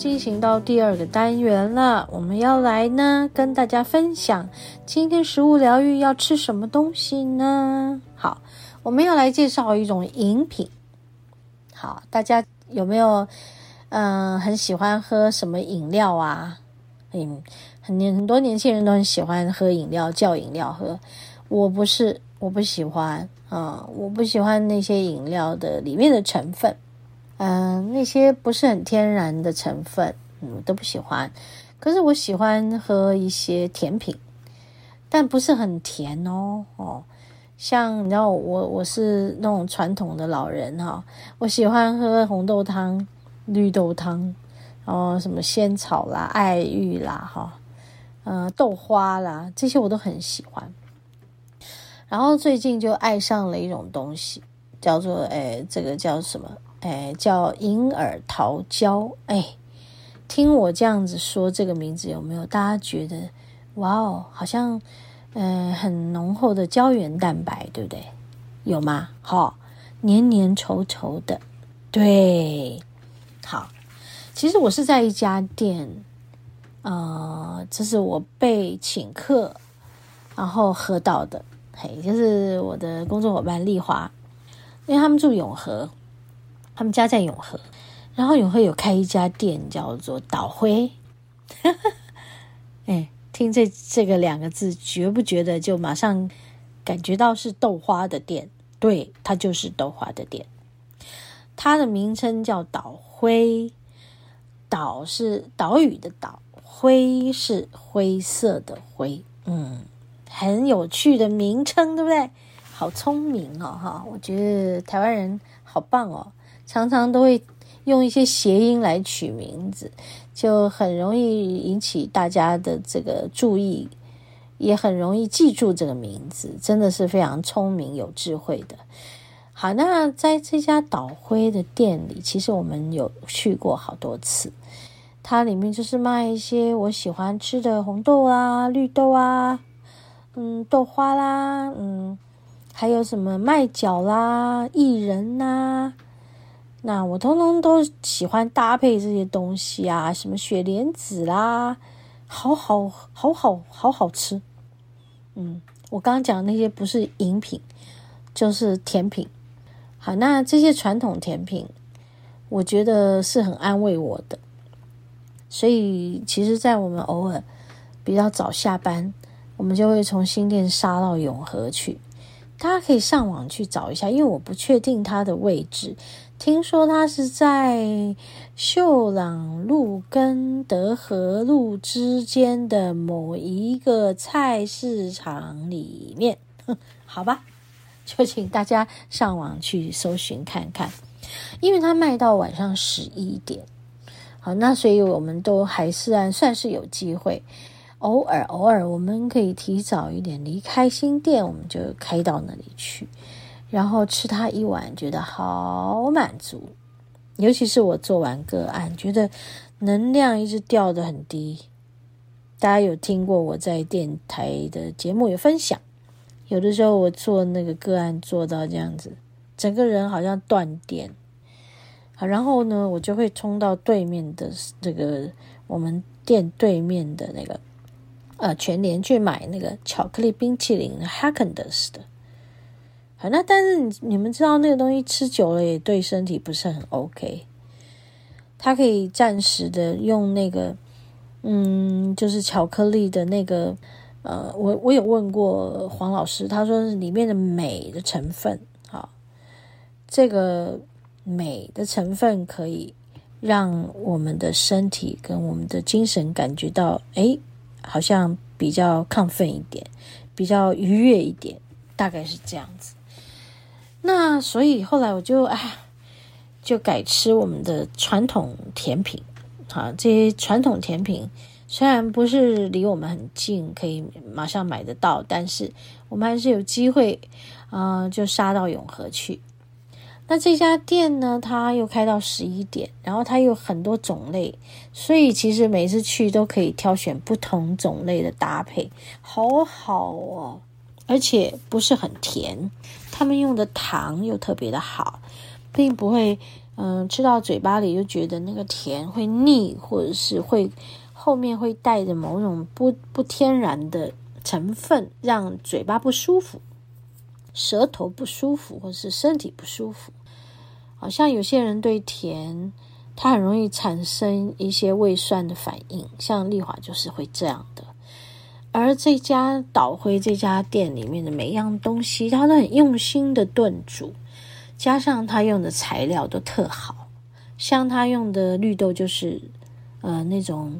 进行到第二个单元了，我们要来呢跟大家分享。今天食物疗愈要吃什么东西呢？好，我们要来介绍一种饮品。好，大家有没有嗯、很喜欢喝什么饮料啊？嗯，很年很多年轻人都很喜欢喝饮料，叫饮料喝。我不是，我不喜欢啊、嗯，我不喜欢那些饮料的里面的成分，嗯、那些不是很天然的成分，嗯，都不喜欢。可是我喜欢喝一些甜品。但不是很甜哦哦，像你知道我我是那种传统的老人哈，我喜欢喝红豆汤、绿豆汤，然后什么仙草啦、爱玉啦哈，呃豆花啦这些我都很喜欢。然后最近就爱上了一种东西，叫做诶这个叫什么？诶叫银耳桃胶。诶听我这样子说这个名字有没有？大家觉得？哇哦，好像，呃，很浓厚的胶原蛋白，对不对？有吗？好、黏黏稠稠的，对，好。其实我是在一家店，呃，这是我被请客，然后喝到的，嘿，就是我的工作伙伴丽华，因为他们住永和，他们家在永和，然后永和有开一家店叫做岛灰，哎。听这这个两个字，觉不觉得就马上感觉到是豆花的店？对，它就是豆花的店。它的名称叫岛灰，岛是岛屿的岛，灰是灰色的灰。嗯，很有趣的名称，对不对？好聪明哦，哈！我觉得台湾人好棒哦，常常都会用一些谐音来取名字。就很容易引起大家的这个注意，也很容易记住这个名字，真的是非常聪明有智慧的。好，那在这家岛辉的店里，其实我们有去过好多次。它里面就是卖一些我喜欢吃的红豆啊、绿豆啊、嗯豆花啦，嗯还有什么麦角啦、薏仁呐、那我通通都喜欢搭配这些东西啊，什么雪莲子啦，好好好好好好吃。嗯，我刚刚讲的那些不是饮品，就是甜品。好，那这些传统甜品，我觉得是很安慰我的。所以，其实，在我们偶尔比较早下班，我们就会从新店杀到永和去。大家可以上网去找一下，因为我不确定它的位置。听说它是在秀朗路跟德和路之间的某一个菜市场里面，好吧，就请大家上网去搜寻看看，因为它卖到晚上十一点，好，那所以我们都还是按算是有机会，偶尔偶尔我们可以提早一点离开新店，我们就开到那里去。然后吃它一碗，觉得好满足。尤其是我做完个案，觉得能量一直掉得很低。大家有听过我在电台的节目有分享，有的时候我做那个个案做到这样子，整个人好像断电。好，然后呢，我就会冲到对面的这个我们店对面的那个呃全年去买那个巧克力冰淇淋 h a g e n d a s 的。好，那但是你你们知道那个东西吃久了也对身体不是很 OK。它可以暂时的用那个，嗯，就是巧克力的那个，呃，我我有问过黄老师，他说是里面的镁的成分，好，这个镁的成分可以让我们的身体跟我们的精神感觉到，哎，好像比较亢奋一点，比较愉悦一点，大概是这样子。那所以后来我就哎，就改吃我们的传统甜品。好，这些传统甜品虽然不是离我们很近，可以马上买得到，但是我们还是有机会，啊、呃，就杀到永和去。那这家店呢，它又开到十一点，然后它有很多种类，所以其实每次去都可以挑选不同种类的搭配，好好哦，而且不是很甜，他们用的糖又特别的好，并不会嗯吃到嘴巴里就觉得那个甜会腻，或者是会后面会带着某种不不天然的成分，让嘴巴不舒服，舌头不舒服，或者是身体不舒服。好像有些人对甜，他很容易产生一些胃酸的反应，像丽华就是会这样的。而这家岛辉这家店里面的每一样东西，他都很用心的炖煮，加上他用的材料都特好，像他用的绿豆就是呃那种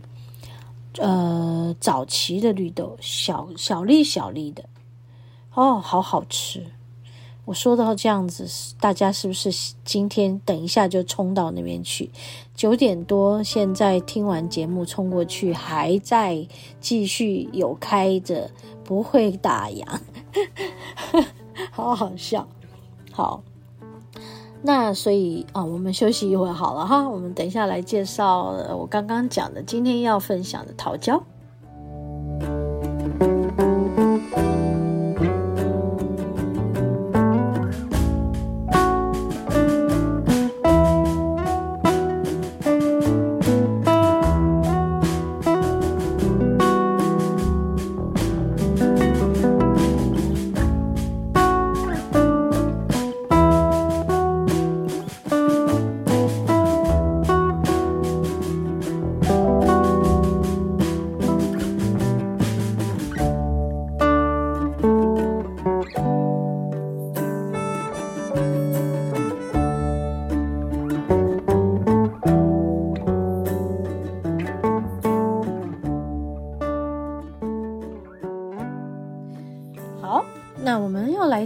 呃早期的绿豆，小小粒小粒的，哦，好好吃。我说到这样子，大家是不是今天等一下就冲到那边去？九点多，现在听完节目冲过去，还在继续有开着，不会打烊，好好笑。好，那所以啊，我们休息一会好了哈。我们等一下来介绍我刚刚讲的今天要分享的桃胶。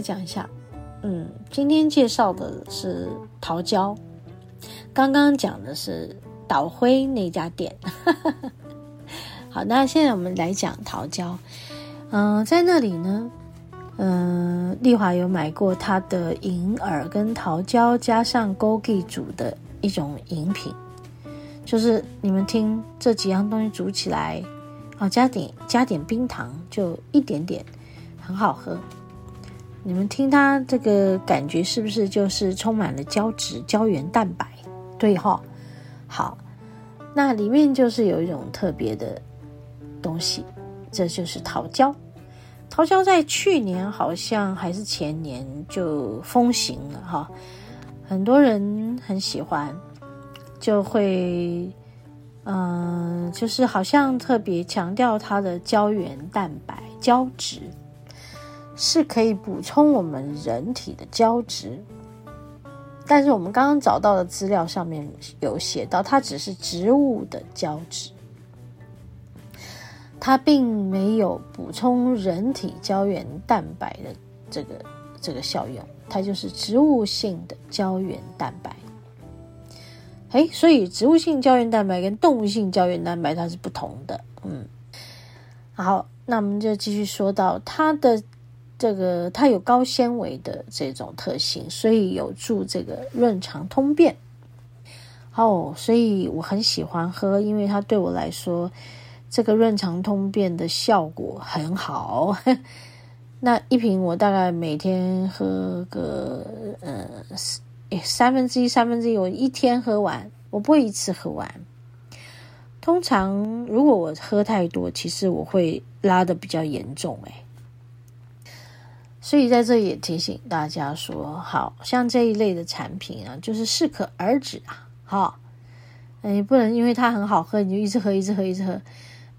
讲一下，嗯，今天介绍的是桃胶，刚刚讲的是岛辉那家店。好，那现在我们来讲桃胶。嗯、在那里呢，嗯、丽华有买过他的银耳跟桃胶加上枸杞煮的一种饮品，就是你们听这几样东西煮起来，哦，加点加点冰糖，就一点点，很好喝。你们听它这个感觉是不是就是充满了胶质、胶原蛋白？对哈，好，那里面就是有一种特别的东西，这就是桃胶。桃胶在去年好像还是前年就风行了哈，很多人很喜欢，就会嗯，就是好像特别强调它的胶原蛋白、胶质。是可以补充我们人体的胶质，但是我们刚刚找到的资料上面有写到，它只是植物的胶质，它并没有补充人体胶原蛋白的这个这个效用，它就是植物性的胶原蛋白。诶，所以植物性胶原蛋白跟动物性胶原蛋白它是不同的。嗯，好，那我们就继续说到它的。这个它有高纤维的这种特性，所以有助这个润肠通便。哦，所以我很喜欢喝，因为它对我来说，这个润肠通便的效果很好。那一瓶我大概每天喝个呃三分之一，三分之一，我一天喝完，我不会一次喝完。通常如果我喝太多，其实我会拉得比较严重，诶。所以在这里也提醒大家说，好像这一类的产品啊，就是适可而止啊，好，你不能因为它很好喝，你就一直喝，一直喝，一直喝。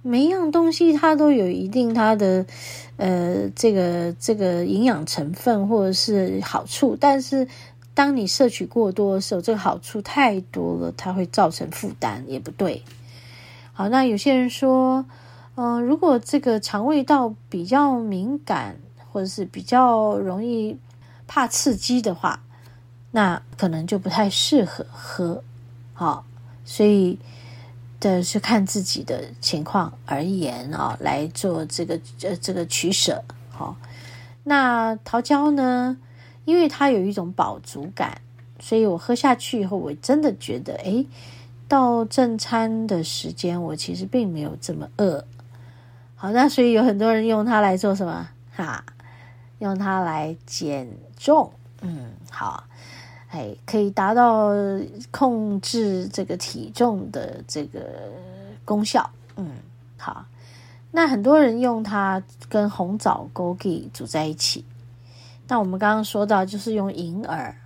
每一样东西它都有一定它的呃这个这个营养成分或者是好处，但是当你摄取过多的时候，这个好处太多了，它会造成负担，也不对。好，那有些人说。嗯、如果这个肠胃道比较敏感，或者是比较容易怕刺激的话，那可能就不太适合喝。好，所以的是看自己的情况而言啊，来做这个呃这个取舍。好，那桃胶呢，因为它有一种饱足感，所以我喝下去以后，我真的觉得，诶，到正餐的时间，我其实并没有这么饿。好，那所以有很多人用它来做什么？哈，用它来减重。嗯，好，哎，可以达到控制这个体重的这个功效。嗯，好，那很多人用它跟红枣、枸杞煮在一起。那我们刚刚说到，就是用银耳，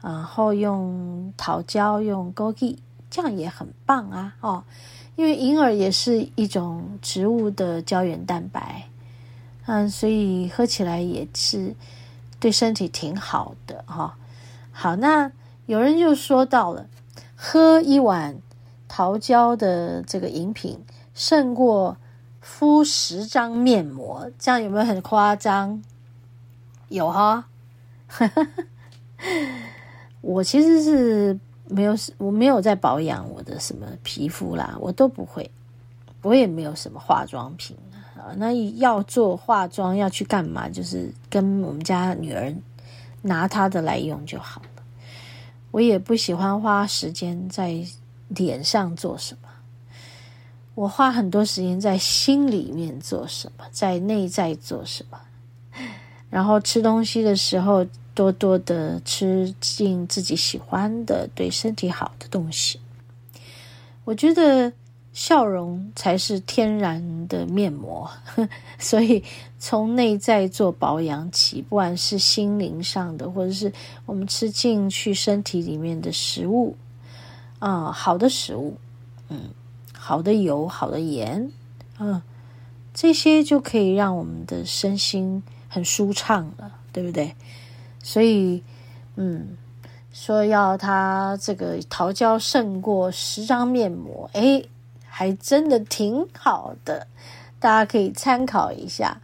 然后用桃胶、用枸杞，这样也很棒啊！哦。因为银耳也是一种植物的胶原蛋白，嗯，所以喝起来也是对身体挺好的哈、哦。好，那有人就说到了，喝一碗桃胶的这个饮品胜过敷十张面膜，这样有没有很夸张？有哈，我其实是。没有，我没有在保养我的什么皮肤啦，我都不会，我也没有什么化妆品啊。那要做化妆要去干嘛？就是跟我们家女儿拿她的来用就好了。我也不喜欢花时间在脸上做什么，我花很多时间在心里面做什么，在内在做什么。然后吃东西的时候。多多的吃进自己喜欢的、对身体好的东西。我觉得笑容才是天然的面膜，所以从内在做保养起，不管是心灵上的，或者是我们吃进去身体里面的食物啊、嗯，好的食物，嗯，好的油、好的盐，嗯，这些就可以让我们的身心很舒畅了，对不对？所以，嗯，说要它这个桃胶胜过十张面膜，诶，还真的挺好的，大家可以参考一下。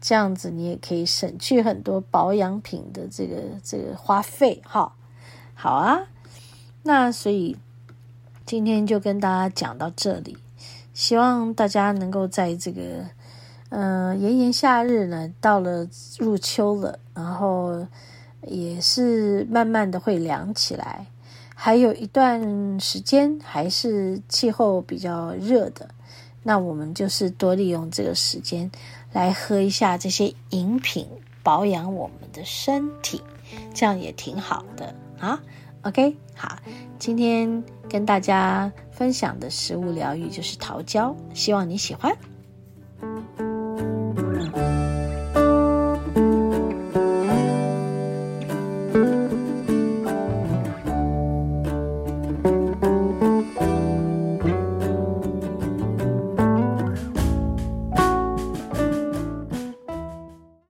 这样子你也可以省去很多保养品的这个这个花费，哈。好啊，那所以今天就跟大家讲到这里，希望大家能够在这个。嗯、呃，炎炎夏日呢，到了入秋了，然后也是慢慢的会凉起来，还有一段时间还是气候比较热的，那我们就是多利用这个时间来喝一下这些饮品，保养我们的身体，这样也挺好的啊。OK，好，今天跟大家分享的食物疗愈就是桃胶，希望你喜欢。